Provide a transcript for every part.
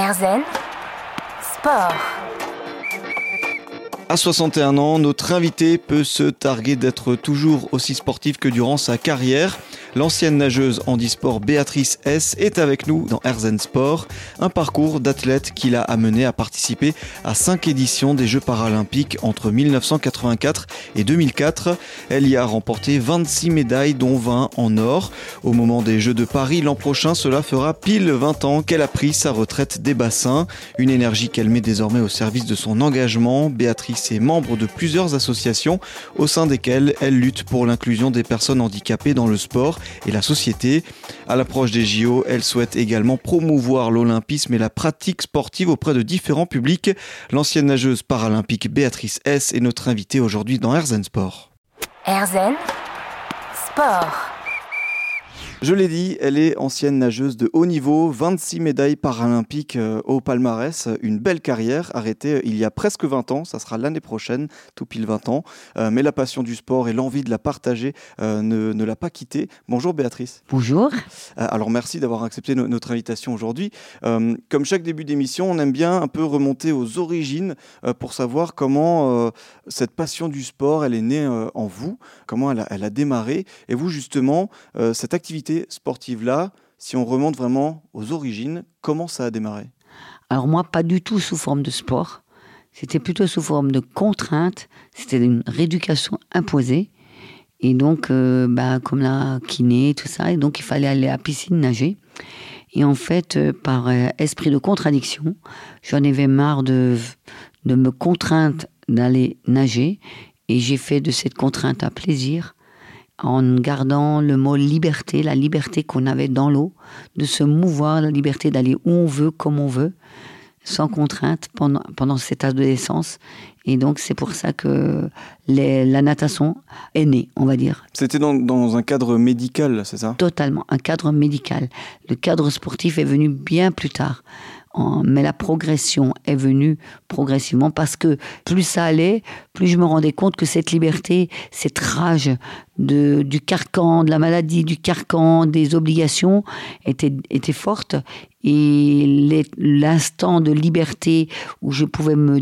Erzen Sport. À 61 ans, notre invité peut se targuer d'être toujours aussi sportif que durant sa carrière. L'ancienne nageuse handisport Béatrice S est avec nous dans Herzen Sport, un parcours d'athlète qui l'a amené à participer à cinq éditions des Jeux paralympiques entre 1984 et 2004. Elle y a remporté 26 médailles dont 20 en or. Au moment des Jeux de Paris l'an prochain, cela fera pile 20 ans qu'elle a pris sa retraite des bassins, une énergie qu'elle met désormais au service de son engagement. Béatrice est membre de plusieurs associations au sein desquelles elle lutte pour l'inclusion des personnes handicapées dans le sport et la société. À l'approche des JO, elle souhaite également promouvoir l'olympisme et la pratique sportive auprès de différents publics. L'ancienne nageuse paralympique Béatrice S est notre invitée aujourd'hui dans Herzen Sport. Erzen Sport. Je l'ai dit, elle est ancienne nageuse de haut niveau, 26 médailles paralympiques euh, au palmarès, une belle carrière arrêtée euh, il y a presque 20 ans, ça sera l'année prochaine, tout pile 20 ans. Euh, mais la passion du sport et l'envie de la partager ne, ne l'a pas quittée. Bonjour Béatrice. Bonjour. alors merci d'avoir accepté notre invitation aujourd'hui. comme chaque début d'émission, on aime bien un peu remonter aux origines pour savoir comment cette passion du sport, elle est née en vous, comment elle a, elle a démarré. Et vous justement, cette activité sportive-là, si on remonte vraiment aux origines, comment ça a démarré? Alors moi, pas du tout sous forme de sport. C'était plutôt sous forme de contrainte. C'était une rééducation imposée. Et donc, euh, bah, comme la kiné, tout ça, et donc il fallait aller à la piscine nager. Et en fait, euh, par euh, esprit de contradiction, j'en avais marre de, de me contraindre d'aller nager. Et j'ai fait de cette contrainte un plaisir en gardant le mot liberté, la liberté qu'on avait dans l'eau, de se mouvoir, la liberté d'aller où on veut, comme on veut, sans contrainte pendant, pendant cette adolescence. Et donc c'est pour ça que la natation est née, on va dire. C'était dans, dans un cadre médical, c'est ça? Totalement, un cadre médical. Le cadre sportif est venu bien plus tard mais la progression est venue progressivement parce que plus ça allait, plus je me rendais compte que cette liberté, cette rage de, du carcan, de la maladie, du carcan, des obligations était, était forte. Et l'instant de liberté où je pouvais me,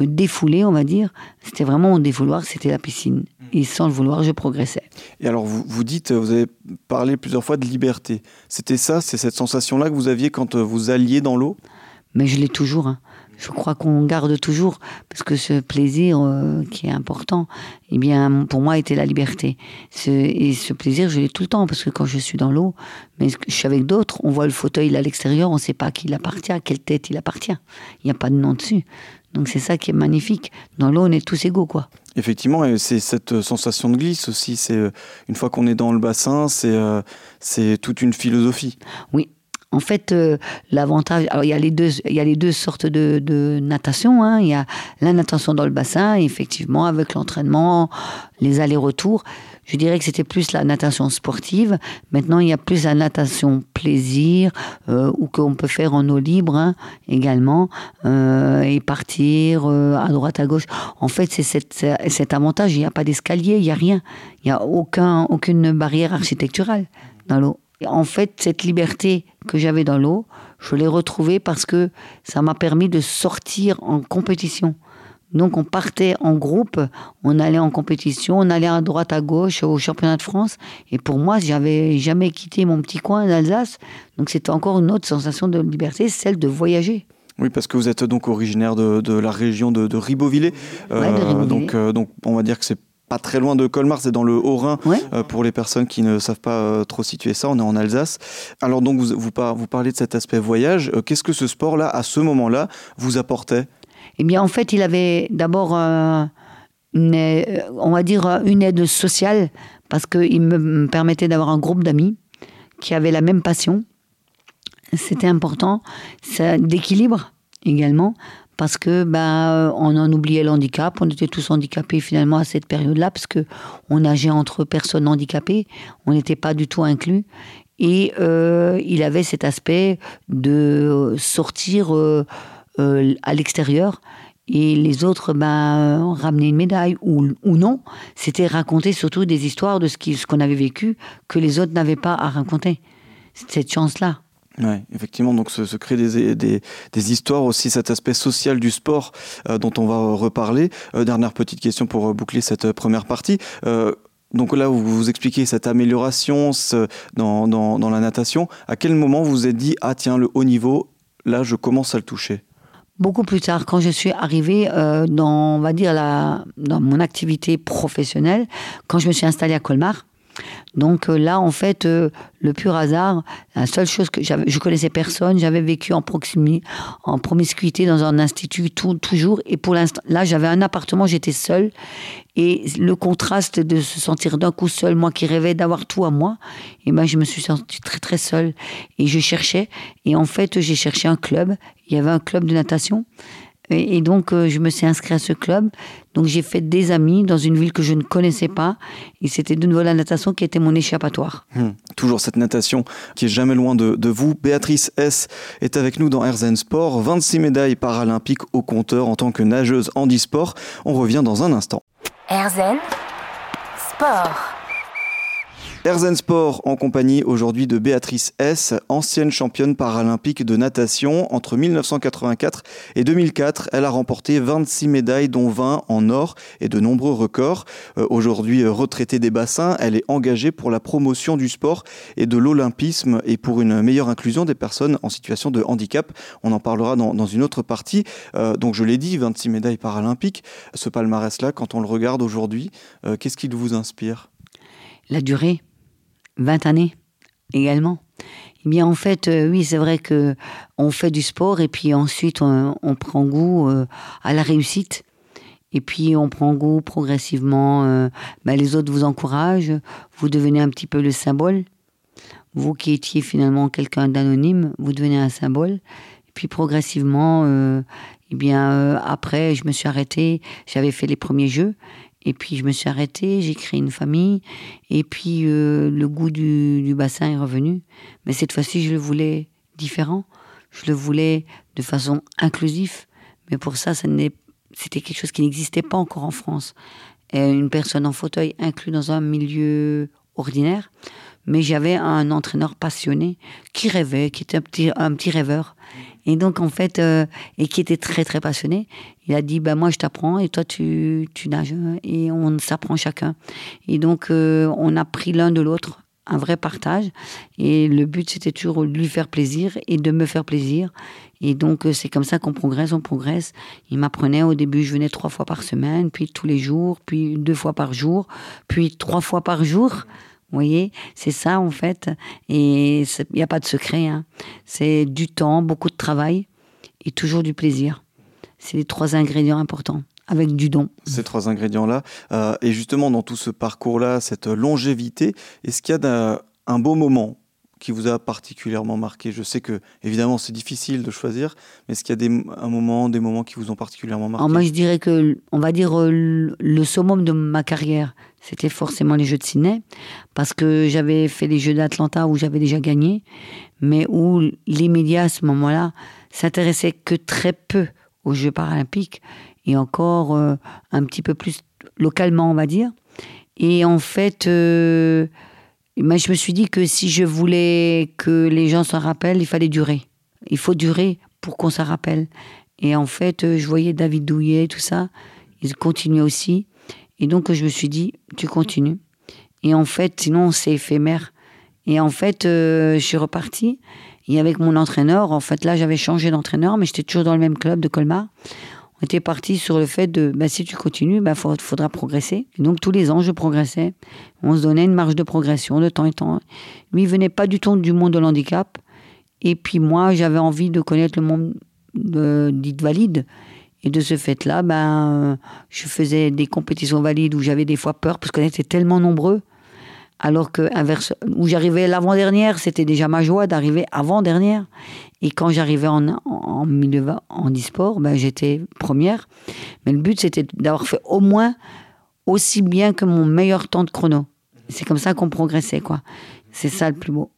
me défouler, on va dire, c'était vraiment mon défouloir, c'était la piscine. Et sans le vouloir, je progressais. Et alors, vous, vous dites, vous avez parlé plusieurs fois de liberté. C'était ça, c'est cette sensation-là que vous aviez quand vous alliez dans l'eau? Mais je l'ai toujours. Hein. Je crois qu'on garde toujours, parce que ce plaisir euh, qui est important, eh bien, pour moi, était la liberté. et ce plaisir, je l'ai tout le temps, parce que quand je suis dans l'eau, mais je suis avec d'autres, on voit le fauteuil à l'extérieur, on ne sait pas à qui il appartient, à quelle tête il appartient. Il n'y a pas de nom dessus. Donc c'est ça qui est magnifique. Dans l'eau, on est tous égaux, quoi. Effectivement, et c'est cette sensation de glisse aussi. C'est euh, une fois qu'on est dans le bassin, c'est euh, c'est toute une philosophie. Oui, en fait, euh, l'avantage, alors il y a les deux, il y a les deux sortes de, natation. Hein. Il y a la natation dans le bassin, effectivement, avec l'entraînement, les allers-retours. Je dirais que c'était plus la natation sportive. Maintenant, il y a plus la natation plaisir, euh, ou qu'on peut faire en eau libre hein, également, euh, et partir à droite, à gauche. En fait, c'est cet avantage. Il n'y a pas d'escalier, il n'y a rien. Il n'y a aucun, aucune barrière architecturale dans l'eau. En fait, cette liberté que j'avais dans l'eau, je l'ai retrouvée parce que ça m'a permis de sortir en compétition. Donc on partait en groupe, on allait en compétition, on allait à droite à gauche au championnat de France. Et pour moi, j'avais jamais quitté mon petit coin d'Alsace. Donc c'était encore une autre sensation de liberté, celle de voyager. Oui, parce que vous êtes donc originaire de, la région de, de Ribeauvillé. Euh, donc, euh, donc on va dire que c'est pas très loin de Colmar, c'est dans le Haut-Rhin, euh, pour les personnes qui ne savent pas euh, trop situer ça, on est en Alsace. Alors donc vous, vous, parlez de cet aspect voyage, euh, qu'est-ce que ce sport-là, à ce moment-là, vous apportait? Eh bien en fait, il avait d'abord, on va dire, une aide sociale, parce qu'il me permettait d'avoir un groupe d'amis qui avaient la même passion. C'était important, d'équilibre également, parce que ben on en oubliait le handicap, on était tous handicapés finalement à cette période-là parce que on nageait entre personnes handicapées, on n'était pas du tout inclus. Et euh, il avait cet aspect de sortir euh, euh, à l'extérieur. Et les autres ben ramener une médaille ou, ou non, c'était raconter surtout des histoires de ce ce qu'on avait vécu que les autres n'avaient pas à raconter. Cette chance-là. Ouais, effectivement, donc se, se des, des, histoires aussi, cet aspect social du sport euh, dont on va reparler. Euh, dernière petite question pour boucler cette première partie. Euh, donc là, vous vous expliquez cette amélioration dans, dans, la natation. À quel moment vous vous êtes dit, ah tiens, le haut niveau, là, je commence à le toucher? Beaucoup plus tard, quand je suis arrivée euh, dans, on va dire, la, dans mon activité professionnelle, quand je me suis installée à Colmar, donc euh, là, en fait, euh, le pur hasard, la seule chose que j'avais, je connaissais personne, j'avais vécu en proximité, en promiscuité dans un institut tout, toujours, et pour l'instant, là, j'avais un appartement, j'étais seule, et le contraste de se sentir d'un coup seule, moi qui rêvais d'avoir tout à moi, et ben je me suis sentie très très seule, et je cherchais, et en fait, j'ai cherché un club. Il y avait un club de natation. Et, donc, euh, je me suis inscrite à ce club. Donc, j'ai fait des amis dans une ville que je ne connaissais pas. Et c'était de nouveau la natation qui était mon échappatoire. Hum, toujours cette natation qui est jamais loin de, de, vous. Béatrice S. est avec nous dans Herzen Sport. 26 médailles paralympiques au compteur en tant que nageuse handisport. On revient dans un instant. Herzen Sport. Erzen Sport en compagnie aujourd'hui de Béatrice S, ancienne championne paralympique de natation. Entre 1984 et 2004, elle a remporté 26 médailles, dont 20 en or et de nombreux records. Euh, aujourd'hui euh, retraitée des bassins, elle est engagée pour la promotion du sport et de l'olympisme et pour une meilleure inclusion des personnes en situation de handicap. On en parlera dans, une autre partie. Euh, donc je l'ai dit, 26 médailles paralympiques. Ce palmarès-là, quand on le regarde aujourd'hui, qu'est-ce qui vous inspire? La durée 20 années également. Eh bien, en fait, euh, oui, c'est vrai que on fait du sport et puis ensuite on, prend goût euh, à la réussite. Et puis on prend goût progressivement. Ben, les autres vous encouragent, vous devenez un petit peu le symbole. Vous qui étiez finalement quelqu'un d'anonyme, vous devenez un symbole. Et puis progressivement, eh bien après, je me suis arrêtée. J'avais fait les premiers jeux. Et puis je me suis arrêtée, j'ai créé une famille, et puis euh, le goût du, bassin est revenu. Mais cette fois-ci, je le voulais différent, je le voulais de façon inclusive. Mais pour ça, c'était quelque chose qui n'existait pas encore en France. Une personne en fauteuil inclus dans un milieu ordinaire. Mais j'avais un entraîneur passionné qui rêvait, qui était un petit, un petit rêveur. Et donc, en fait, euh, et qui était très, très passionné, il a dit, bah, moi, je t'apprends et toi, tu, tu nages. Et on s'apprend chacun. Et donc, euh, on a pris l'un de l'autre un vrai partage. Et le but, c'était toujours de lui faire plaisir et de me faire plaisir. Et donc, euh, c'est comme ça qu'on progresse, on progresse. Il m'apprenait, au début, je venais trois fois par semaine, puis tous les jours, puis deux fois par jour, puis trois fois par jour. Vous voyez, c'est ça en fait. Et il n'y a pas de secret. Hein. C'est du temps, beaucoup de travail et toujours du plaisir. C'est les trois ingrédients importants avec du don. Ces trois ingrédients-là. Euh, et justement, dans tout ce parcours-là, cette longévité, est-ce qu'il y a un beau moment qui vous a particulièrement marqué Je sais que, évidemment, c'est difficile de choisir, mais est-ce qu'il y a des, un moment, des moments qui vous ont particulièrement marqué? Alors Moi, je dirais que, on va dire, euh, le summum de ma carrière, c'était forcément les Jeux de Sydney, parce que j'avais fait les Jeux d'Atlanta où j'avais déjà gagné, mais où les médias, à ce moment-là, s'intéressaient que très peu aux Jeux paralympiques, et encore euh, un petit peu plus localement, on va dire. Et en fait... Euh, mais je me suis dit que si je voulais que les gens s'en rappellent, il fallait durer. Il faut durer pour qu'on s'en rappelle. Et en fait, euh, je voyais David Douillet, tout ça, il continuait aussi. Et donc, je me suis dit, tu continues. Et en fait, sinon, c'est éphémère. Et en fait, euh, je suis repartie. Et avec mon entraîneur, en fait, là, j'avais changé d'entraîneur, mais j'étais toujours dans le même club de Colmar on était parti sur le fait de bah, si tu continues, il bah, faudra progresser. Et donc tous les ans, je progressais. On se donnait une marge de progression de temps en temps. Lui, il venait pas du tout du monde de l'handicap. Et puis moi, j'avais envie de connaître le monde dit valide. Et de ce fait-là, ben, je faisais des compétitions valides où j'avais des fois peur parce qu'on était tellement nombreux. Alors que inverse, où j'arrivais l'avant-dernière, c'était déjà ma joie d'arriver avant-dernière. Et quand j'arrivais en, en en e-sport, ben, j'étais première. Mais le but, c'était d'avoir fait au moins aussi bien que mon meilleur temps de chrono. C'est comme ça qu'on progressait, quoi. C'est ça le plus beau.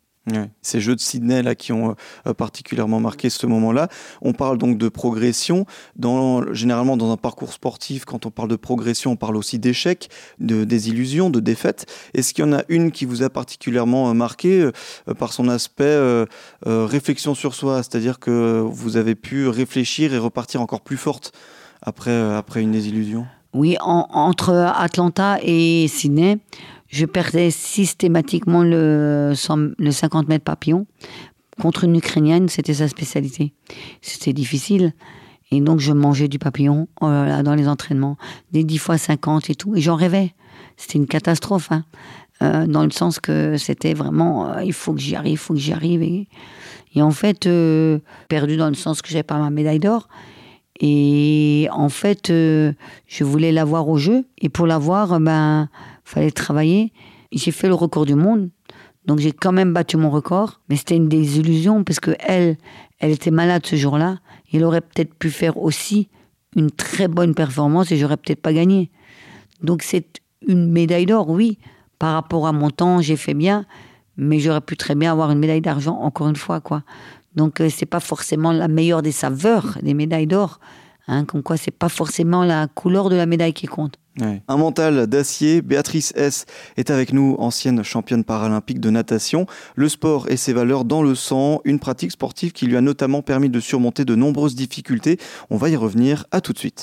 Ces Jeux de Sydney là qui ont euh, particulièrement marqué ce moment-là. On parle donc de progression. Dans, généralement, dans un parcours sportif, quand on parle de progression, on parle aussi d'échecs, de désillusions, de défaites. Est-ce qu'il y en a une qui vous a particulièrement euh, marqué euh, par son aspect réflexion sur soi, c'est-à-dire que vous avez pu réfléchir et repartir encore plus forte après, après une désillusion? Oui, entre Atlanta et Sydney, je perdais systématiquement le, le 50 mètres papillon. Contre une Ukrainienne, c'était sa spécialité. C'était difficile. Et donc, je mangeais du papillon oh dans les entraînements, des 10 fois 50 et tout. Et j'en rêvais. C'était une catastrophe, hein. euh, dans le sens que c'était vraiment, euh, il faut que j'y arrive, il faut que j'y arrive. Et, en fait, euh, perdu dans le sens que j'avais pas ma médaille d'or. Et en fait, je voulais l'avoir au jeu. Et pour l'avoir, ben, fallait travailler. J'ai fait le record du monde, donc j'ai quand même battu mon record, mais c'était une désillusion parce que elle, elle était malade ce jour-là. Elle aurait peut-être pu faire aussi une très bonne performance et j'aurais peut-être pas gagné. Donc c'est une médaille d'or, oui. Par rapport à mon temps, j'ai fait bien, mais j'aurais pu très bien avoir une médaille d'argent encore une fois, quoi. Donc euh, c'est pas forcément la meilleure des saveurs des médailles d'or. Hein, comme quoi, c'est pas forcément la couleur de la médaille qui compte. Un mental d'acier. Béatrice S est avec nous, ancienne championne paralympique de natation. Le sport et ses valeurs dans le sang, une pratique sportive qui lui a notamment permis de surmonter de nombreuses difficultés. On va y revenir. À tout de suite.